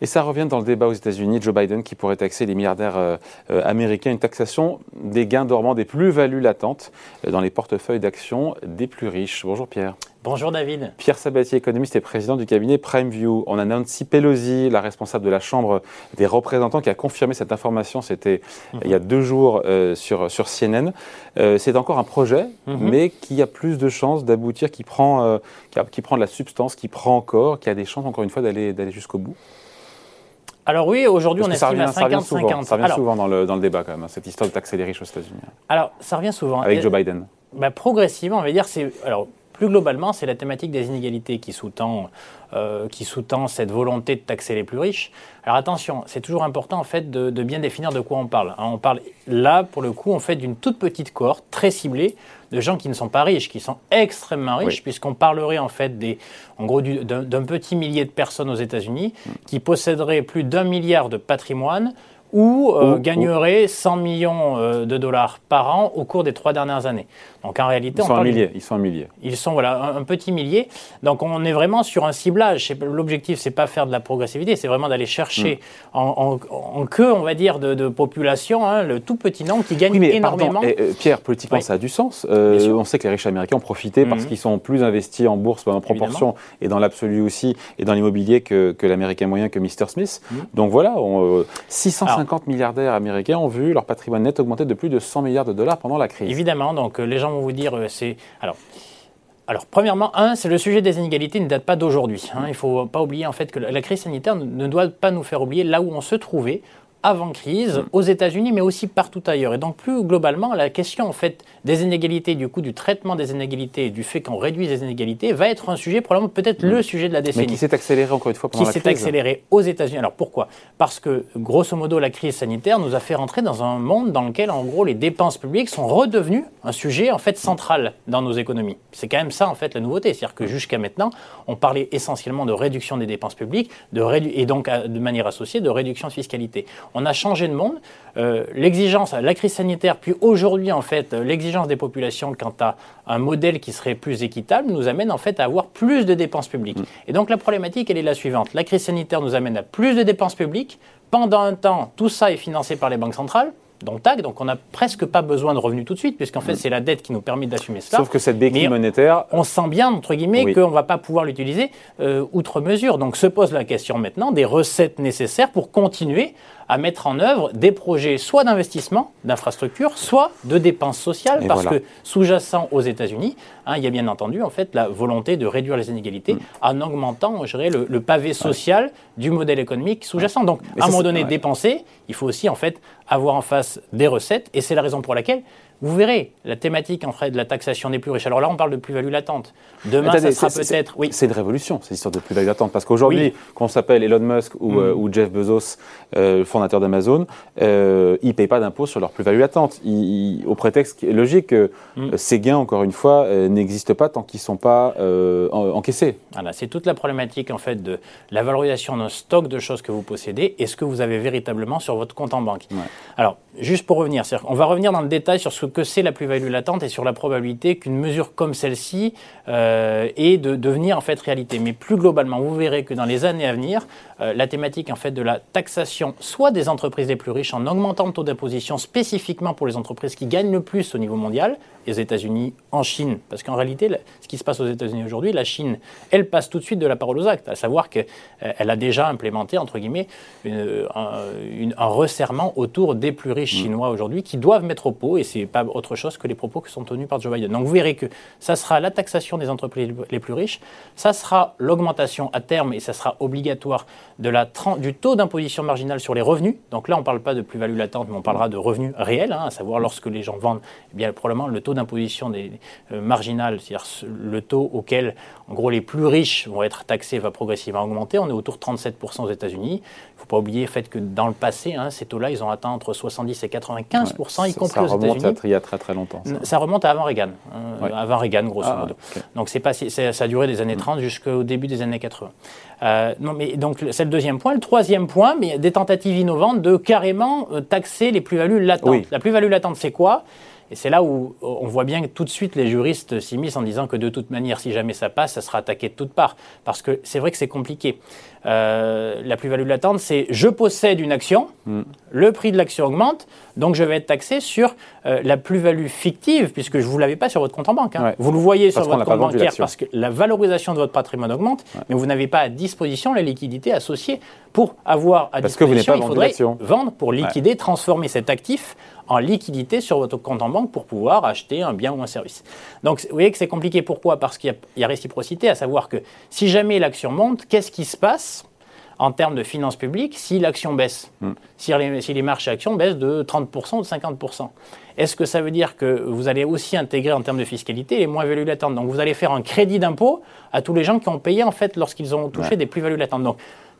Et ça revient dans le débat aux États-Unis, Joe Biden qui pourrait taxer les milliardaires euh, euh, américains, une taxation des gains dormants, des plus-values latentes euh, dans les portefeuilles d'actions des plus riches. Bonjour Pierre. Bonjour David. Pierre Sabatier, économiste et président du cabinet PrimeView. On a Nancy Pelosi, la responsable de la Chambre des représentants, qui a confirmé cette information. C'était mhm. il y a deux jours sur, sur CNN. C'est encore un projet, mhm. mais qui a plus de chances d'aboutir, qui, prend qui, prend de la substance, qui prend encore, qui a des chances, encore une fois, d'aller jusqu'au bout. Alors oui, aujourd'hui on estime à 50-50. Ça revient souvent, dans, le, dans, le, débat quand même, hein, cette histoire de taxer les riches aux États-Unis. Alors ça revient souvent. Avec Joe Biden. Bah, progressivement, on va dire, c'est alors plus globalement, c'est la thématique des inégalités qui sous-tend euh, cette volonté de taxer les plus riches. Alors attention, c'est toujours important en fait de, bien définir de quoi on parle. Hein. on parle là, pour le coup, en fait d'une toute petite cohorte très ciblée de gens qui ne sont pas riches, qui sont extrêmement riches, puisqu'on parlerait en fait des, en gros d'un petit millier de personnes aux États-Unis mm. qui posséderaient plus d'un milliard de patrimoine ou euh, gagnerait 100 millions euh, de dollars par an au cours des trois dernières années. Donc en réalité, ils sont un millier. Ils sont un millier. Ils sont voilà un, petit millier. Donc on est vraiment sur un ciblage. L'objectif, c'est pas faire de la progressivité, c'est vraiment d'aller chercher mm. en, en, queue, on va dire, de, population, hein, le tout petit nombre qui gagne énormément. Et, euh, Pierre, politiquement, ça a du sens. on sait que les riches américains ont profité parce mm. qu'ils sont plus investis en bourse en proportion et dans l'absolu aussi et dans l'immobilier que, que l'américain moyen que Mr Smith. Mm. Donc voilà, on, 600 50 milliardaires américains ont vu leur patrimoine net augmenter de plus de 100 milliards de dollars pendant la crise. Évidemment, donc euh, les gens vont vous dire, euh, c'est... Alors, alors, premièrement, un, c'est le sujet des inégalités ne date pas d'aujourd'hui. Hein. Il ne faut pas oublier en fait que la crise sanitaire ne doit pas nous faire oublier là où on se trouvait avant crise aux États-Unis, mais aussi partout ailleurs. Et donc plus globalement, la question en fait des inégalités, du coup du traitement des inégalités et du fait qu'on réduise les inégalités, va être un sujet probablement peut-être le sujet de la décennie. Mais qui s'est accéléré encore une fois pendant la crise. Qui s'est accéléré aux États-Unis. Alors pourquoi? Parce que grosso modo, la crise sanitaire nous a fait rentrer dans un monde dans lequel en gros les dépenses publiques sont redevenues un sujet en fait central dans nos économies. C'est quand même ça en fait la nouveauté, c'est-à-dire que jusqu'à maintenant, on parlait essentiellement de réduction des dépenses publiques, de et donc de manière associée de réduction de fiscalité on a changé de monde. Euh, l'exigence, la crise sanitaire, puis aujourd'hui, en fait, l'exigence des populations quant à un modèle qui serait plus équitable nous amène en fait à avoir plus de dépenses publiques. Mm. Et donc la problématique, elle est la suivante. La crise sanitaire nous amène à plus de dépenses publiques. Pendant un temps, tout ça est financé par les banques centrales donc TAG, donc on n'a presque pas besoin de revenus tout de suite, puisqu'en fait mm. c'est la dette qui nous permet d'assumer cela. Sauf que cette béquille monétaire... On sent bien, entre guillemets, qu'on ne va pas pouvoir l'utiliser euh, outre mesure. Donc se pose la question maintenant des recettes nécessaires pour continuer à mettre en œuvre des projets soit d'investissement, d'infrastructure, soit de dépenses sociales, parce que sous-jacent aux États-Unis, hein, il y a bien entendu en fait la volonté de réduire les inégalités mm. en augmentant, je dirais, le, pavé social du modèle économique sous-jacent. Donc, à un moment donné, dépenser, il faut aussi en fait avoir en face des recettes, et c'est la raison pour laquelle vous verrez la thématique en fait de la taxation des plus riches. Alors là, on parle de plus-value latente. Demain, ça sera peut-être. Oui. C'est une révolution, cette histoire de plus-value latente. Parce qu'aujourd'hui, quand on s'appelle Elon Musk ou, mm. euh, Jeff Bezos, euh, fondateur d'Amazon, euh, ils ne payent pas d'impôts sur leur plus-value latente. au prétexte logique que mm. ces gains, encore une fois, n'existent pas tant qu'ils ne sont pas encaissés. Voilà, c'est toute la problématique en fait de la valorisation d'un stock de choses que vous possédez et ce que vous avez véritablement sur votre compte en banque. Alors, juste pour revenir, on va revenir dans le détail sur ce que c'est la plus-value latente et sur la probabilité qu'une mesure comme celle-ci euh, ait de devenir en fait réalité. Mais plus globalement, vous verrez que dans les années à venir, euh, la thématique en fait de la taxation, soit des entreprises les plus riches en augmentant le taux d'imposition spécifiquement pour les entreprises qui gagnent le plus au niveau mondial, les États-Unis, en Chine, parce qu'en réalité, ce qui se passe aux États-Unis aujourd'hui, la Chine, elle passe tout de suite de la parole aux actes, à savoir qu'elle euh, a déjà implémenté entre guillemets un, resserrement autour des plus riches mmh. chinois aujourd'hui qui doivent mettre au pot et c'est pas autre chose que les propos qui sont tenus par Joe Biden. Donc vous verrez que ça sera la taxation des entreprises les plus riches, ça sera l'augmentation à terme et ça sera obligatoire de la, du taux d'imposition marginale sur les revenus. Donc là, on ne parle pas de plus-value latente, mais on parlera de revenus réels, hein, à savoir lorsque les gens vendent, eh bien probablement le taux d'imposition des, euh, marginal, c'est-à-dire le taux auquel, en gros, les plus riches vont être taxés va progressivement augmenter. On est autour de 37% aux États-Unis. Il ne faut pas oublier le fait que dans le passé, hein, ces taux-là, ils ont atteint entre 70 et 95%, y compris aux États-Unis il y a très très longtemps. Ça, remonte à avant Reagan, hein, avant Reagan grosso ah, modo. Donc c'est pas, ça a duré des années 30 mm. jusqu'au début des années 80. Euh, non, mais donc c'est le deuxième point. Le troisième point, mais des tentatives innovantes de carrément euh, taxer les plus-values latentes. La plus-value latente, c'est quoi? Et c'est là où on voit bien que tout de suite les juristes s'immiscent en disant que de toute manière, si jamais ça passe, ça sera attaqué de toutes parts. Parce que c'est vrai que c'est compliqué. Euh, la plus-value latente, c'est je possède une action, mm. le prix de l'action augmente, donc je vais être taxé sur euh, la plus-value fictive, puisque je ne vous l'avais pas sur votre compte en banque. Hein. Vous le voyez sur votre compte bancaire parce que la valorisation de votre patrimoine augmente, mais vous n'avez pas à disposition la liquidité associée pour avoir à disposition, il faudrait vendre pour liquider, transformer cet actif en liquidité sur votre compte en banque pour pouvoir acheter un bien ou un service. Donc vous voyez que c'est compliqué. Pourquoi? Parce qu'il y, a réciprocité, à savoir que si jamais l'action monte, qu'est-ce qui se passe? En termes de finances publiques si l'action baisse, hmm. si, les, si, les, marchés actions baissent de 30% ou de 50%. Est-ce que ça veut dire que vous allez aussi intégrer en termes de fiscalité les moins-values latentes? Donc vous allez faire un crédit d'impôt à tous les gens qui ont payé en fait lorsqu'ils ont touché des plus-values latentes. Donc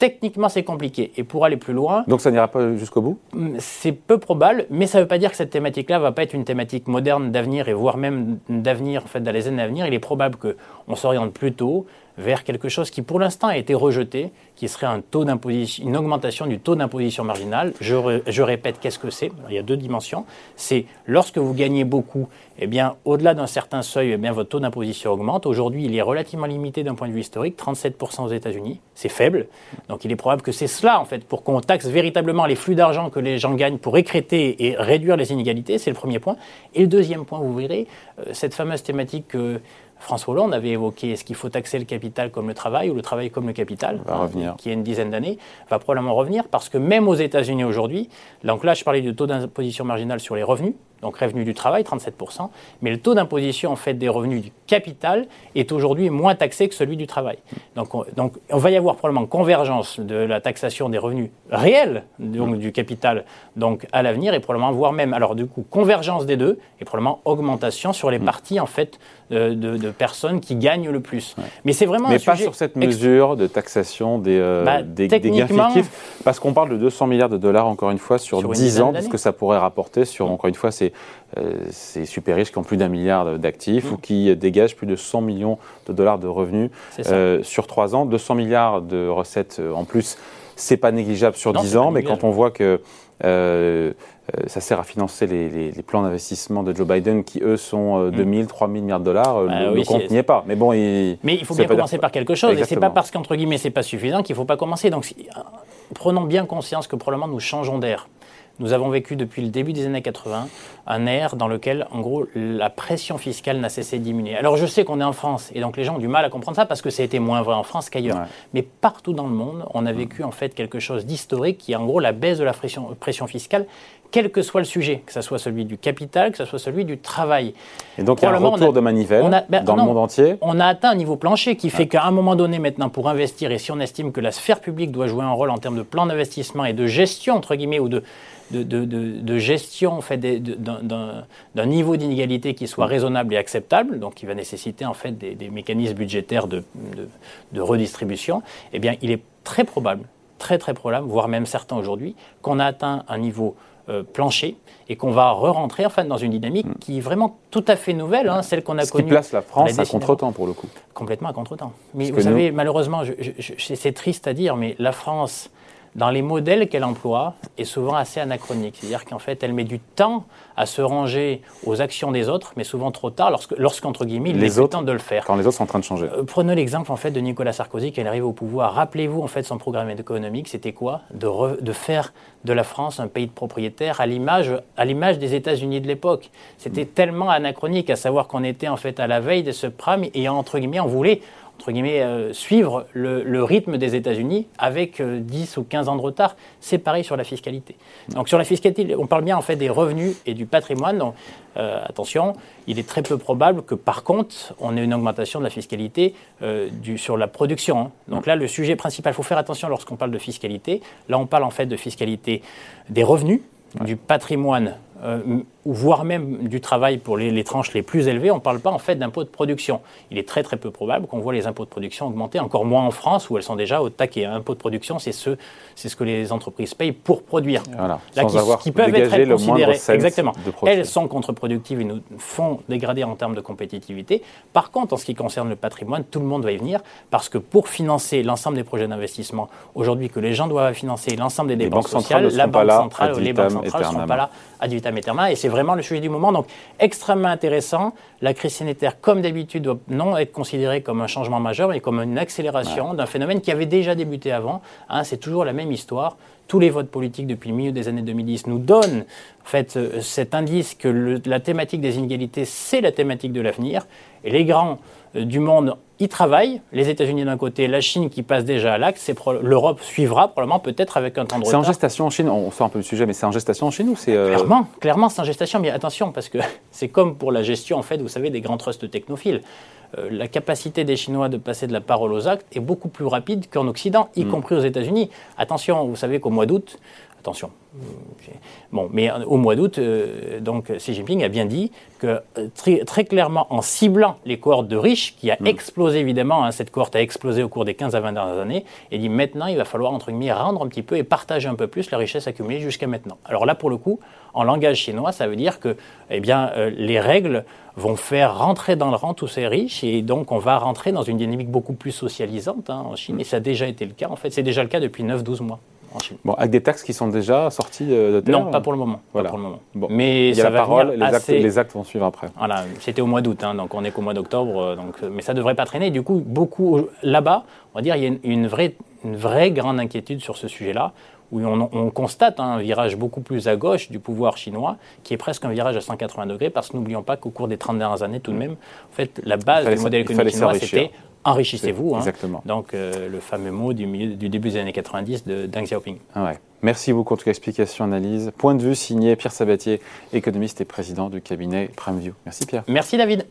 Techniquement, c'est compliqué. Et pour aller plus loin. Donc ça n'ira pas jusqu'au bout? mm, C'est peu probable, mais ça ne veut pas dire que cette thématique-là ne va pas être une thématique moderne d'avenir et voire même d'avenir, en fait, dans les années à venir. Il est probable qu'on s'oriente plutôt vers quelque chose qui pour l'instant a été rejeté, qui serait un taux une augmentation du taux d'imposition marginale. Je, répète, qu'est-ce que c'est? Il y a deux dimensions. C'est lorsque vous gagnez beaucoup, eh bien, au-delà d'un certain seuil, eh bien, votre taux d'imposition augmente. Aujourd'hui, il est relativement limité d'un point de vue historique, 37% aux États-Unis. C'est faible. Donc, il est probable que c'est cela, en fait, pour qu'on taxe véritablement les flux d'argent que les gens gagnent pour écréter et réduire les inégalités. C'est le premier point. Et le deuxième point, vous verrez, euh, cette fameuse thématique que François Hollande avait évoqué est-ce qu'il faut taxer le capital comme le travail ou le travail comme le capital, va revenir. qui a une dizaine d'années, va probablement revenir parce que même aux États-Unis aujourd'hui, donc là je parlais du taux d'imposition marginale sur les revenus, donc revenu du travail, 37%, mais le taux d'imposition en fait des revenus du capital est aujourd'hui moins taxé que celui du travail. Donc on, donc on va y avoir probablement convergence de la taxation des revenus réels donc, du capital donc à l'avenir et probablement voire même alors du coup convergence des deux et probablement augmentation sur les mm. parties en fait de, de, personnes qui gagnent le plus. Mais c'est vraiment mais pas sur cette mesure de taxation des, euh, bah, des, gains fictifs parce qu'on parle de 200 milliards de dollars encore une fois sur, 10 ans, ce que ça pourrait rapporter sur mm. encore une fois c'est euh, ces, super riches qui ont plus d'un milliard d'actifs mm. ou qui dégagent plus de 100 millions de dollars de revenus euh, sur 3 ans. 200 milliards de recettes euh, en plus, c'est pas négligeable sur 10 ans, mais quand on voit que ça sert à financer les, plans d'investissement de Joe Biden qui, eux, sont 2000, 3000 milliards de dollars. Bah le, compte n'y est pas. Mais bon, il, mais il faut bien commencer par quelque chose. Et Et c'est pas parce qu'entre guillemets, c'est pas suffisant qu'il ne faut pas commencer. Donc, prenons bien conscience que probablement nous changeons d'air. Nous avons vécu depuis le début des années 80 un air dans lequel, en gros, la pression fiscale n'a cessé de diminuer. Alors je sais qu'on est en France et donc les gens ont du mal à comprendre ça parce que ça a été moins vrai en France qu'ailleurs. Mais partout dans le monde, on a vécu en fait quelque chose d'historique qui est en gros la baisse de la pression, pression fiscale quel que soit le sujet, que ce soit celui du capital, que ce soit celui du travail. Et donc il y a un retour de manivelle ben, dans le monde entier On a atteint un niveau plancher qui fait qu'à un moment donné maintenant, pour investir, et si on estime que la sphère publique doit jouer un rôle en termes de plan d'investissement et de gestion, entre guillemets, ou de, de, de, de, gestion en fait, d'un niveau d'inégalité qui soit raisonnable et acceptable, donc qui va nécessiter en fait des, mécanismes budgétaires de, redistribution, eh bien, il est très probable, très très probable, voire même certain aujourd'hui, qu'on a atteint un niveau euh, plancher et qu'on va re-rentrer en fait, dans une dynamique mm. qui est vraiment tout à fait nouvelle, hein, celle qu'on a Ce connue. Qui place la France à contre-temps pour le coup. Complètement à contre-temps. Mais vous savez, malheureusement, c'est triste à dire, mais la France dans les modèles qu'elle emploie, est souvent assez anachronique. C'est-à-dire qu'en fait, elle met du temps à se ranger aux actions des autres, mais souvent trop tard, lorsqu'entre guillemets, il les est temps de le faire. Quand les autres sont en train de changer. Euh, prenez l'exemple en fait de Nicolas Sarkozy qui est arrivé au pouvoir. Rappelez-vous en fait son programme économique, c'était quoi? De, de, faire de la France un pays de propriétaires à l'image à l'image des États-Unis de l'époque. C'était tellement anachronique, à savoir qu'on était en fait à la veille de ce prime et entre guillemets, on voulait entre guillemets, euh, suivre le, rythme des États-Unis avec 10 euh, ou 15 ans de retard. C'est pareil sur la fiscalité. Donc sur la fiscalité, on parle bien en fait des revenus et du patrimoine. Donc, euh, attention, il est très peu probable que par contre, on ait une augmentation de la fiscalité du, sur la production. Hein. Donc là, le sujet principal, il faut faire attention lorsqu'on parle de fiscalité. Là, on parle en fait de fiscalité des revenus, du patrimoine euh, voire même du travail pour les, tranches les plus élevées, on ne parle pas en fait d'impôts de production. Il est très très peu probable qu'on voit les impôts de production augmenter, encore moins en France où elles sont déjà au taquet. Impôts de production, c'est ce, c'est ce que les entreprises payent pour produire. Voilà, Là, sans qui, avoir qui peuvent être considérées. Exactement. Elles sont contre-productives et nous font dégrader en termes de compétitivité. Par contre, en ce qui concerne le patrimoine, tout le monde va y venir parce que pour financer l'ensemble des projets d'investissement, aujourd'hui que les gens doivent financer l'ensemble des dépenses sociales, la Banque centrale, les banques centrales ne sont pas là ad vitam et c'est vraiment le sujet du moment. Donc, extrêmement intéressant. La crise sanitaire, comme d'habitude, doit non être considérée comme un changement majeur, mais comme une accélération d'un phénomène qui avait déjà débuté avant. Hein, c'est toujours la même histoire. Tous les votes politiques depuis le milieu des années 2010 nous donnent en fait, euh, cet indice que la thématique des inégalités, c'est la thématique de l'avenir. Et les grands euh, du monde y travaillent. Les États-Unis d'un côté, la Chine qui passe déjà à l'acte. L'Europe suivra probablement, peut-être avec un temps de retard. C'est en gestation en Chine. On sort un peu du sujet, mais c'est en gestation en Chine ou c'est euh, clairement, clairement, c'est en gestation. Mais attention, parce que c'est comme pour la gestion en fait, vous savez, des grands trusts technophiles. Euh, la capacité des Chinois de passer de la parole aux actes est beaucoup plus rapide qu'en Occident, y mm. compris aux États-Unis. Attention, vous savez qu'au mois d'août, Attention. Bon, mais au mois d'août, euh, donc Xi Jinping a bien dit que euh, très, clairement, en ciblant les cohortes de riches, qui a mm. explosé évidemment, hein, cette cohorte a explosé au cours des 15 à 20 dernières années, il dit maintenant il va falloir entre guillemets rendre un petit peu et partager un peu plus la richesse accumulée jusqu'à maintenant. Alors là, pour le coup, en langage chinois, ça veut dire que eh bien, euh, les règles vont faire rentrer dans le rang tous ces riches et donc on va rentrer dans une dynamique beaucoup plus socialisante hein, en Chine mm. et ça a déjà été le cas en fait, c'est déjà le cas depuis 9-12 mois. Bon, avec des taxes qui sont déjà sorties de terre Non, pas pour le moment. Voilà. Pas pour le moment. Bon. Mais il y a ça la parole, les, actes, les, actes, vont suivre après. Voilà, c'était au mois d'août, hein, donc on est qu'au mois d'octobre, euh, donc, mais ça ne devrait pas traîner. Du coup, beaucoup là-bas, on va dire, il y a une, vraie, une vraie grande inquiétude sur ce sujet-là, où on, constate un virage beaucoup plus à gauche du pouvoir chinois, qui est presque un virage à 180 degrés, parce que n'oublions pas qu'au cours des 30 dernières années, tout de même, en fait, la base du modèle économique chinois, c'était enrichissez-vous. Hein. Exactement. Donc, euh, le fameux mot du, du, début des années 90 de Deng Xiaoping. Ah ouais. Merci beaucoup en tout cas, explication, analyse. Point de vue signé Pierre Sabatier, économiste et président du cabinet PrimeView. Merci Pierre. Merci David.